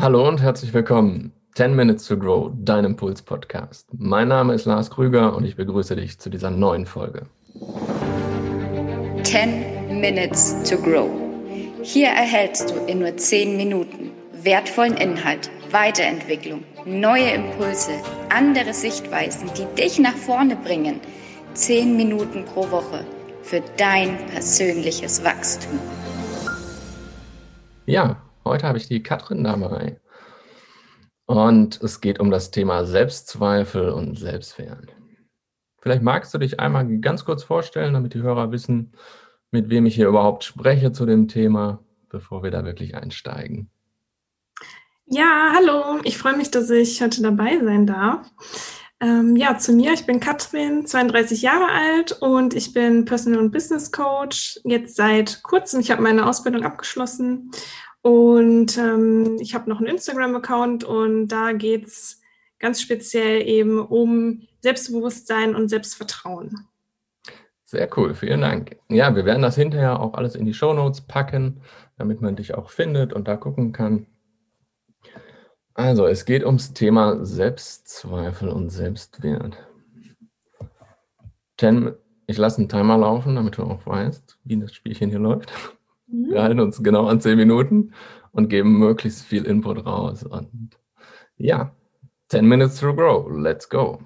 Hallo und herzlich willkommen. 10 Minutes to Grow, dein Impuls-Podcast. Mein Name ist Lars Krüger und ich begrüße dich zu dieser neuen Folge. 10 Minutes to Grow. Hier erhältst du in nur 10 Minuten wertvollen Inhalt, Weiterentwicklung, neue Impulse, andere Sichtweisen, die dich nach vorne bringen. 10 Minuten pro Woche für dein persönliches Wachstum. Ja, Heute habe ich die Katrin dabei. Und es geht um das Thema Selbstzweifel und Selbstwert. Vielleicht magst du dich einmal ganz kurz vorstellen, damit die Hörer wissen, mit wem ich hier überhaupt spreche zu dem Thema, bevor wir da wirklich einsteigen. Ja, hallo. Ich freue mich, dass ich heute dabei sein darf. Ähm, ja, zu mir. Ich bin Katrin, 32 Jahre alt und ich bin Personal und Business Coach. Jetzt seit kurzem. Ich habe meine Ausbildung abgeschlossen und ähm, ich habe noch einen Instagram-Account und da geht es ganz speziell eben um Selbstbewusstsein und Selbstvertrauen. Sehr cool, vielen Dank. Ja, wir werden das hinterher auch alles in die Show Notes packen, damit man dich auch findet und da gucken kann. Also, es geht ums Thema Selbstzweifel und Selbstwert. Ten, ich lasse einen Timer laufen, damit du auch weißt, wie das Spielchen hier läuft. Mhm. Wir halten uns genau an zehn Minuten und geben möglichst viel Input raus. Und ja, 10 Minutes to grow. Let's go.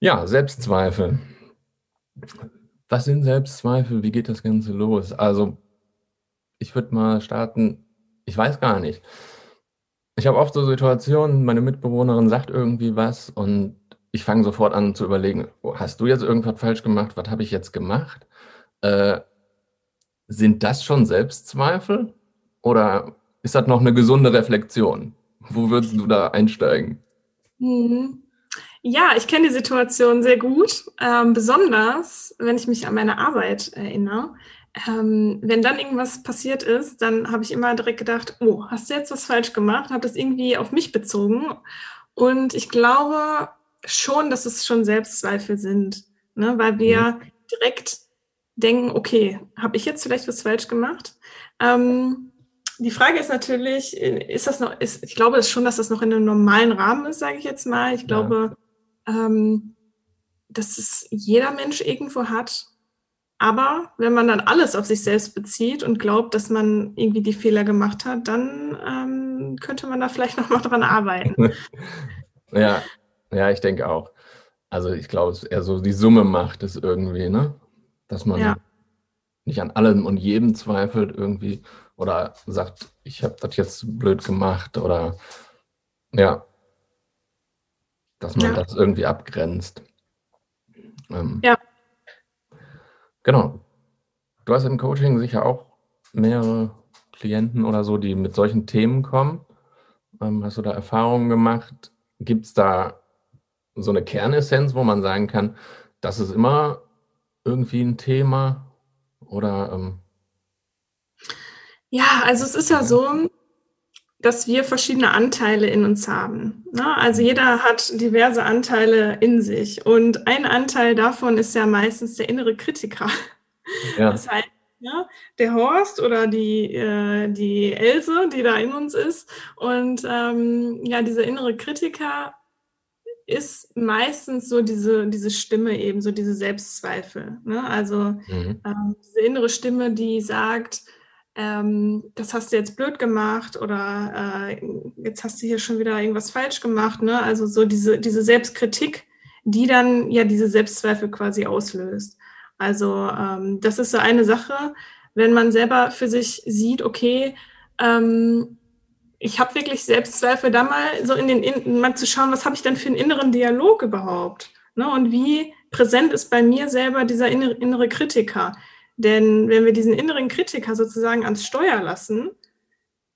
Ja, Selbstzweifel. Was sind Selbstzweifel? Wie geht das Ganze los? Also, ich würde mal starten. Ich weiß gar nicht. Ich habe oft so Situationen, meine Mitbewohnerin sagt irgendwie was und ich fange sofort an zu überlegen, oh, hast du jetzt irgendwas falsch gemacht? Was habe ich jetzt gemacht? Äh, sind das schon Selbstzweifel oder ist das noch eine gesunde Reflexion? Wo würdest du da einsteigen? Mhm. Ja, ich kenne die Situation sehr gut, ähm, besonders wenn ich mich an meine Arbeit erinnere. Ähm, wenn dann irgendwas passiert ist, dann habe ich immer direkt gedacht, oh, hast du jetzt was falsch gemacht? Habe das irgendwie auf mich bezogen. Und ich glaube schon, dass es schon Selbstzweifel sind, ne? weil wir mhm. direkt denken, okay, habe ich jetzt vielleicht was falsch gemacht? Ähm, die Frage ist natürlich, ist das noch, ist, ich glaube schon, dass das noch in einem normalen Rahmen ist, sage ich jetzt mal. Ich glaube, ja. ähm, dass es jeder Mensch irgendwo hat. Aber wenn man dann alles auf sich selbst bezieht und glaubt, dass man irgendwie die Fehler gemacht hat, dann ähm, könnte man da vielleicht noch mal dran arbeiten. ja, ja, ich denke auch. Also ich glaube, es ist eher so die Summe macht es irgendwie, ne? Dass man ja. nicht an allem und jedem zweifelt irgendwie oder sagt, ich habe das jetzt blöd gemacht oder ja, dass man ja. das irgendwie abgrenzt. Ähm, ja. Genau. Du hast im Coaching sicher auch mehrere Klienten oder so, die mit solchen Themen kommen. Ähm, hast du da Erfahrungen gemacht? Gibt es da so eine Kernessenz, wo man sagen kann, das ist immer irgendwie ein Thema? Oder ähm ja, also es ist ja so, dass wir verschiedene Anteile in uns haben. Ne? Also jeder hat diverse Anteile in sich und ein Anteil davon ist ja meistens der innere Kritiker. Ja. Das heißt, ja, der Horst oder die, äh, die Else, die da in uns ist. Und ähm, ja, dieser innere Kritiker ist meistens so diese, diese Stimme eben, so diese Selbstzweifel. Ne? Also mhm. ähm, diese innere Stimme, die sagt, ähm, das hast du jetzt blöd gemacht oder äh, jetzt hast du hier schon wieder irgendwas falsch gemacht. Ne? Also so diese, diese Selbstkritik, die dann ja diese Selbstzweifel quasi auslöst. Also ähm, das ist so eine Sache, wenn man selber für sich sieht, okay, ähm, ich habe wirklich Selbstzweifel, da mal so in den, in, mal zu schauen, was habe ich denn für einen inneren Dialog überhaupt? Ne? Und wie präsent ist bei mir selber dieser innere, innere Kritiker? Denn wenn wir diesen inneren Kritiker sozusagen ans Steuer lassen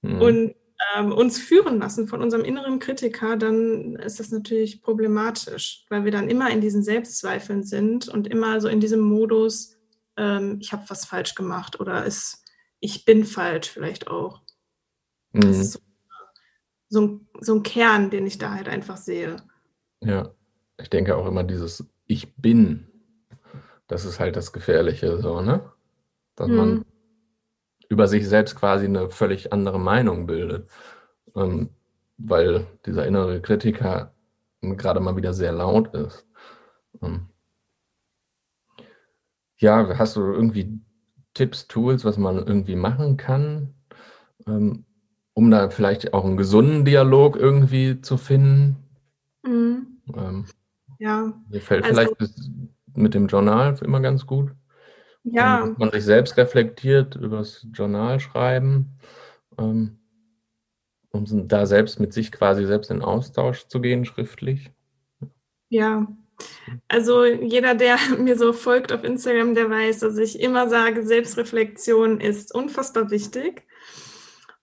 mhm. und ähm, uns führen lassen von unserem inneren Kritiker, dann ist das natürlich problematisch, weil wir dann immer in diesen Selbstzweifeln sind und immer so in diesem Modus, ähm, ich habe was falsch gemacht oder ist, ich bin falsch vielleicht auch. Mhm. Das ist so so ein, so ein Kern, den ich da halt einfach sehe. Ja, ich denke auch immer dieses Ich bin, das ist halt das Gefährliche, so, ne? Dass hm. man über sich selbst quasi eine völlig andere Meinung bildet. ähm, weil dieser innere Kritiker gerade mal wieder sehr laut ist. Ähm, ja, hast du irgendwie Tipps, Tools, was man irgendwie machen kann, ähm, um da vielleicht auch einen gesunden Dialog irgendwie zu finden? Mhm. Ähm, ja. Mir fällt also, vielleicht mit dem Journal immer ganz gut. Ja. Dass man sich selbst reflektiert über das Journal schreiben, ähm, um da selbst mit sich quasi selbst in Austausch zu gehen, schriftlich. Ja, also jeder, der mir so folgt auf Instagram, der weiß, dass ich immer sage, Selbstreflexion ist unfassbar wichtig.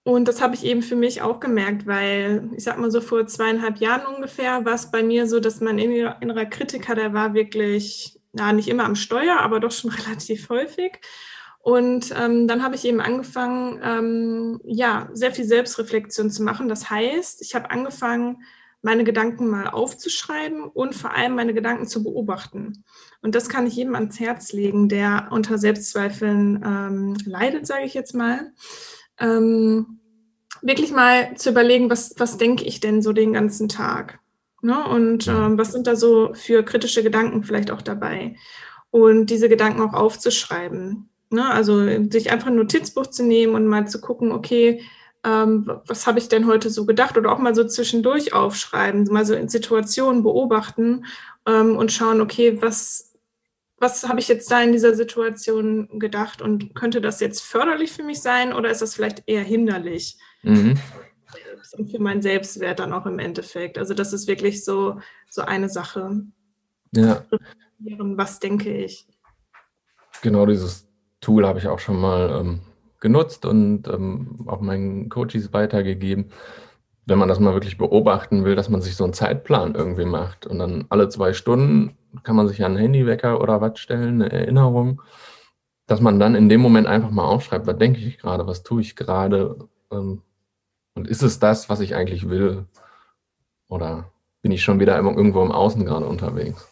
Und das habe ich eben für mich auch gemerkt, weil ich sag mal so vor zweieinhalb Jahren ungefähr war es bei mir so, dass mein innerer Kritiker, der war wirklich, ja, nicht immer am Steuer, aber doch schon relativ häufig. Und ähm, dann habe ich eben angefangen, ähm, ja, sehr viel Selbstreflexion zu machen. Das heißt, ich habe angefangen, meine Gedanken mal aufzuschreiben und vor allem meine Gedanken zu beobachten. Und das kann ich jedem ans Herz legen, der unter Selbstzweifeln ähm, leidet, sage ich jetzt mal. Ähm, wirklich mal zu überlegen, was, was denke ich denn so den ganzen Tag? Ne? Und ähm, was sind da so für kritische Gedanken vielleicht auch dabei? Und diese Gedanken auch aufzuschreiben. Ne? Also sich einfach ein Notizbuch zu nehmen und mal zu gucken, okay, ähm, was habe ich denn heute so gedacht oder auch mal so zwischendurch aufschreiben, mal so in Situationen beobachten ähm, und schauen, okay, was, was habe ich jetzt da in dieser Situation gedacht und könnte das jetzt förderlich für mich sein oder ist das vielleicht eher hinderlich? Mhm. Und für meinen Selbstwert dann auch im Endeffekt. Also das ist wirklich so, so eine Sache. Ja. Was denke ich? Genau dieses Tool habe ich auch schon mal ähm, genutzt und ähm, auch meinen Coaches weitergegeben. Wenn man das mal wirklich beobachten will, dass man sich so einen Zeitplan irgendwie macht und dann alle zwei Stunden kann man sich an einen Handywecker oder was stellen, eine Erinnerung, dass man dann in dem Moment einfach mal aufschreibt, was denke ich gerade, was tue ich gerade ähm, und ist es das, was ich eigentlich will oder bin ich schon wieder irgendwo im Außen gerade unterwegs?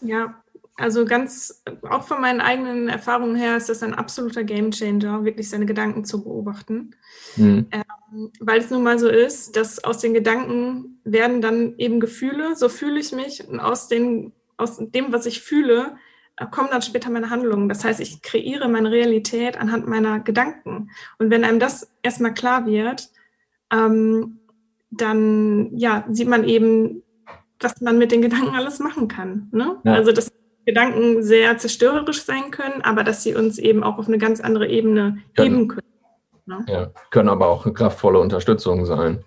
Ja, also ganz, auch von meinen eigenen Erfahrungen her ist das ein absoluter Gamechanger, wirklich seine Gedanken zu beobachten. Mhm. Ähm, weil es nun mal so ist, dass aus den Gedanken werden dann eben Gefühle, so fühle ich mich und aus, den, aus dem, was ich fühle, äh, kommen dann später meine Handlungen. Das heißt, ich kreiere meine Realität anhand meiner Gedanken. Und wenn einem das erstmal klar wird, ähm, dann ja, sieht man eben, was man mit den Gedanken alles machen kann. Ne? Ja. Also das Gedanken sehr zerstörerisch sein können, aber dass sie uns eben auch auf eine ganz andere Ebene können. heben können. Ne? Ja, können aber auch eine kraftvolle Unterstützung sein.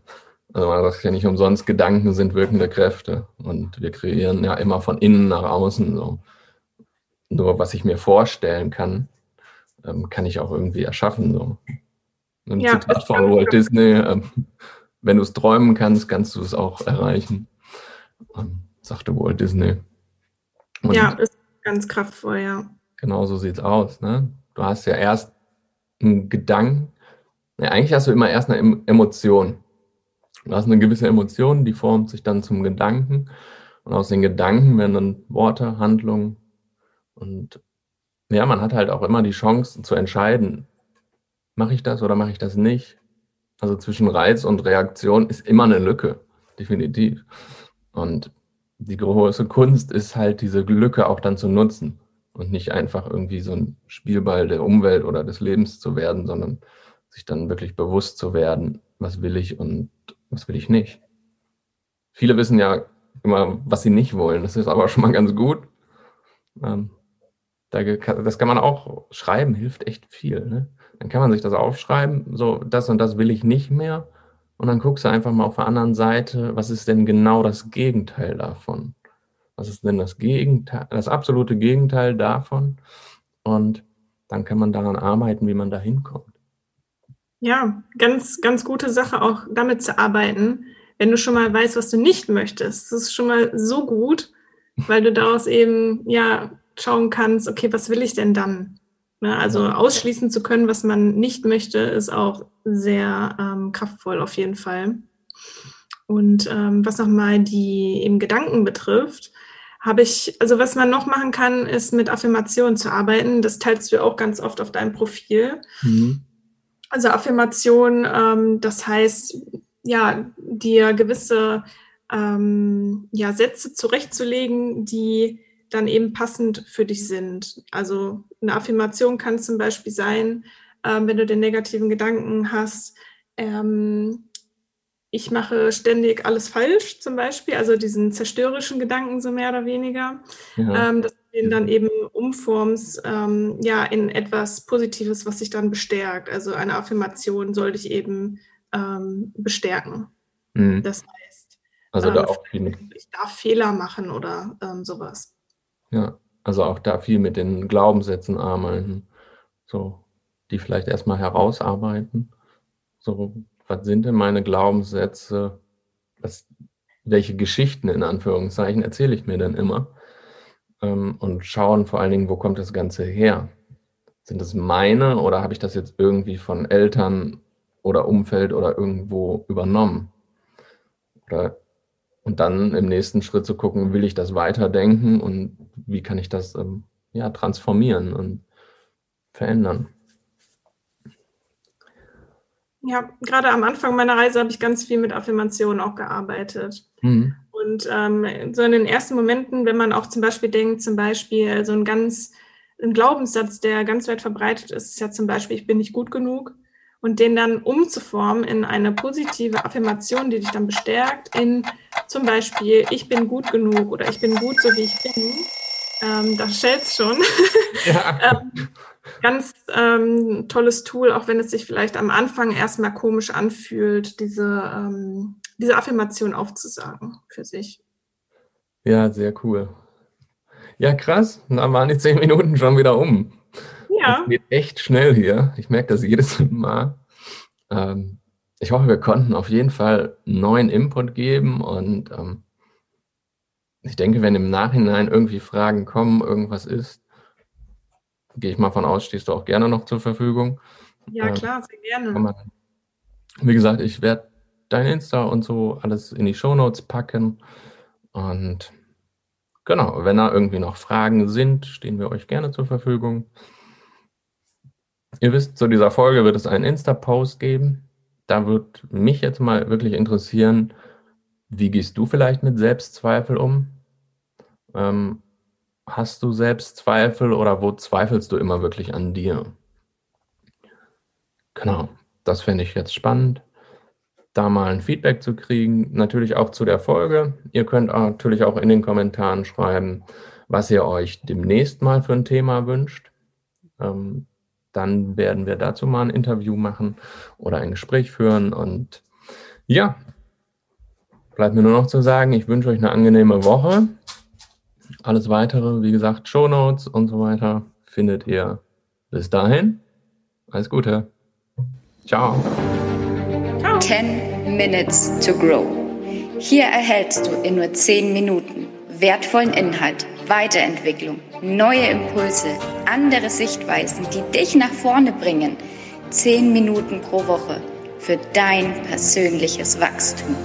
Also man sagt ja nicht umsonst, Gedanken sind wirkende Kräfte und wir kreieren ja immer von innen nach außen so. Nur was ich mir vorstellen kann, ähm, kann ich auch irgendwie erschaffen. So. Ein ja, Zitat von Walt Disney, ähm, wenn du es träumen kannst, kannst du es auch erreichen, ähm, sagte Walt Disney. Und ja, ist ganz kraftvoll, ja. Genau so sieht es aus. Ne? Du hast ja erst einen Gedanken. Ja, eigentlich hast du immer erst eine Emotion. Du hast eine gewisse Emotion, die formt sich dann zum Gedanken. Und aus den Gedanken werden dann Worte, Handlungen. Und ja, man hat halt auch immer die Chance zu entscheiden, mache ich das oder mache ich das nicht. Also zwischen Reiz und Reaktion ist immer eine Lücke, definitiv. Und die große Kunst ist halt, diese Lücke auch dann zu nutzen und nicht einfach irgendwie so ein Spielball der Umwelt oder des Lebens zu werden, sondern sich dann wirklich bewusst zu werden, was will ich und was will ich nicht. Viele wissen ja immer, was sie nicht wollen. Das ist aber schon mal ganz gut. Ähm, das kann man auch schreiben, hilft echt viel. Ne? Dann kann man sich das aufschreiben, so das und das will ich nicht mehr. Und dann guckst du einfach mal auf der anderen Seite, was ist denn genau das Gegenteil davon? Was ist denn das Gegenteil, das absolute Gegenteil davon? Und dann kann man daran arbeiten, wie man da hinkommt. Ja, ganz, ganz gute Sache auch damit zu arbeiten, wenn du schon mal weißt, was du nicht möchtest. Das ist schon mal so gut, weil du daraus eben ja schauen kannst, okay, was will ich denn dann? Also ausschließen zu können, was man nicht möchte, ist auch sehr ähm, kraftvoll auf jeden Fall. Und ähm, was nochmal die eben Gedanken betrifft, habe ich, also was man noch machen kann, ist mit Affirmationen zu arbeiten. Das teilst du auch ganz oft auf deinem Profil. Mhm. Also Affirmation, ähm, das heißt, ja, dir gewisse ähm, ja, Sätze zurechtzulegen, die dann eben passend für dich sind. Also eine Affirmation kann zum Beispiel sein, ähm, wenn du den negativen Gedanken hast, ähm, ich mache ständig alles falsch zum Beispiel, also diesen zerstörerischen Gedanken so mehr oder weniger, ja. ähm, dass du den dann eben umformst ähm, ja, in etwas Positives, was sich dann bestärkt. Also eine Affirmation soll dich eben ähm, bestärken. Mhm. Das heißt, also da ähm, auch ich darf Fehler machen oder ähm, sowas. Ja, also auch da viel mit den Glaubenssätzen arbeiten, so die vielleicht erstmal herausarbeiten. So, was sind denn meine Glaubenssätze? Was, welche Geschichten in Anführungszeichen erzähle ich mir denn immer? Ähm, und schauen vor allen Dingen, wo kommt das Ganze her? Sind es meine oder habe ich das jetzt irgendwie von Eltern oder Umfeld oder irgendwo übernommen? Oder, und dann im nächsten Schritt zu gucken, will ich das weiterdenken und wie kann ich das ähm, ja, transformieren und verändern? Ja, gerade am Anfang meiner Reise habe ich ganz viel mit Affirmationen auch gearbeitet. Mhm. Und ähm, so in den ersten Momenten, wenn man auch zum Beispiel denkt, zum Beispiel so ein ganz ein Glaubenssatz, der ganz weit verbreitet ist, ist ja zum Beispiel, ich bin nicht gut genug. Und den dann umzuformen in eine positive Affirmation, die dich dann bestärkt, in zum Beispiel, ich bin gut genug oder ich bin gut so wie ich bin. Ähm, da schellt's schon. Ja. ähm, ganz ähm, tolles Tool, auch wenn es sich vielleicht am Anfang erstmal komisch anfühlt, diese, ähm, diese Affirmation aufzusagen für sich. Ja, sehr cool. Ja, krass. Dann waren die zehn Minuten schon wieder um. Ja. Das geht echt schnell hier. Ich merke das jedes Mal. Ähm, ich hoffe, wir konnten auf jeden Fall neuen Input geben und ähm, ich denke, wenn im Nachhinein irgendwie Fragen kommen, irgendwas ist, gehe ich mal von aus, stehst du auch gerne noch zur Verfügung. Ja, ähm, klar, sehr gerne. Wie gesagt, ich werde dein Insta und so alles in die Shownotes packen. Und genau, wenn da irgendwie noch Fragen sind, stehen wir euch gerne zur Verfügung. Ihr wisst, zu dieser Folge wird es einen Insta-Post geben. Da wird mich jetzt mal wirklich interessieren, wie gehst du vielleicht mit Selbstzweifel um? Ähm, hast du Selbstzweifel oder wo zweifelst du immer wirklich an dir? Genau, das fände ich jetzt spannend, da mal ein Feedback zu kriegen. Natürlich auch zu der Folge. Ihr könnt natürlich auch in den Kommentaren schreiben, was ihr euch demnächst mal für ein Thema wünscht. Ähm, dann werden wir dazu mal ein Interview machen oder ein Gespräch führen. Und ja, bleibt mir nur noch zu sagen, ich wünsche euch eine angenehme Woche. Alles weitere, wie gesagt, Show Notes und so weiter, findet ihr bis dahin. Alles Gute. Ciao. Ciao. 10 Minutes to Grow. Hier erhältst du in nur 10 Minuten wertvollen Inhalt, Weiterentwicklung, neue Impulse, andere Sichtweisen, die dich nach vorne bringen. 10 Minuten pro Woche für dein persönliches Wachstum.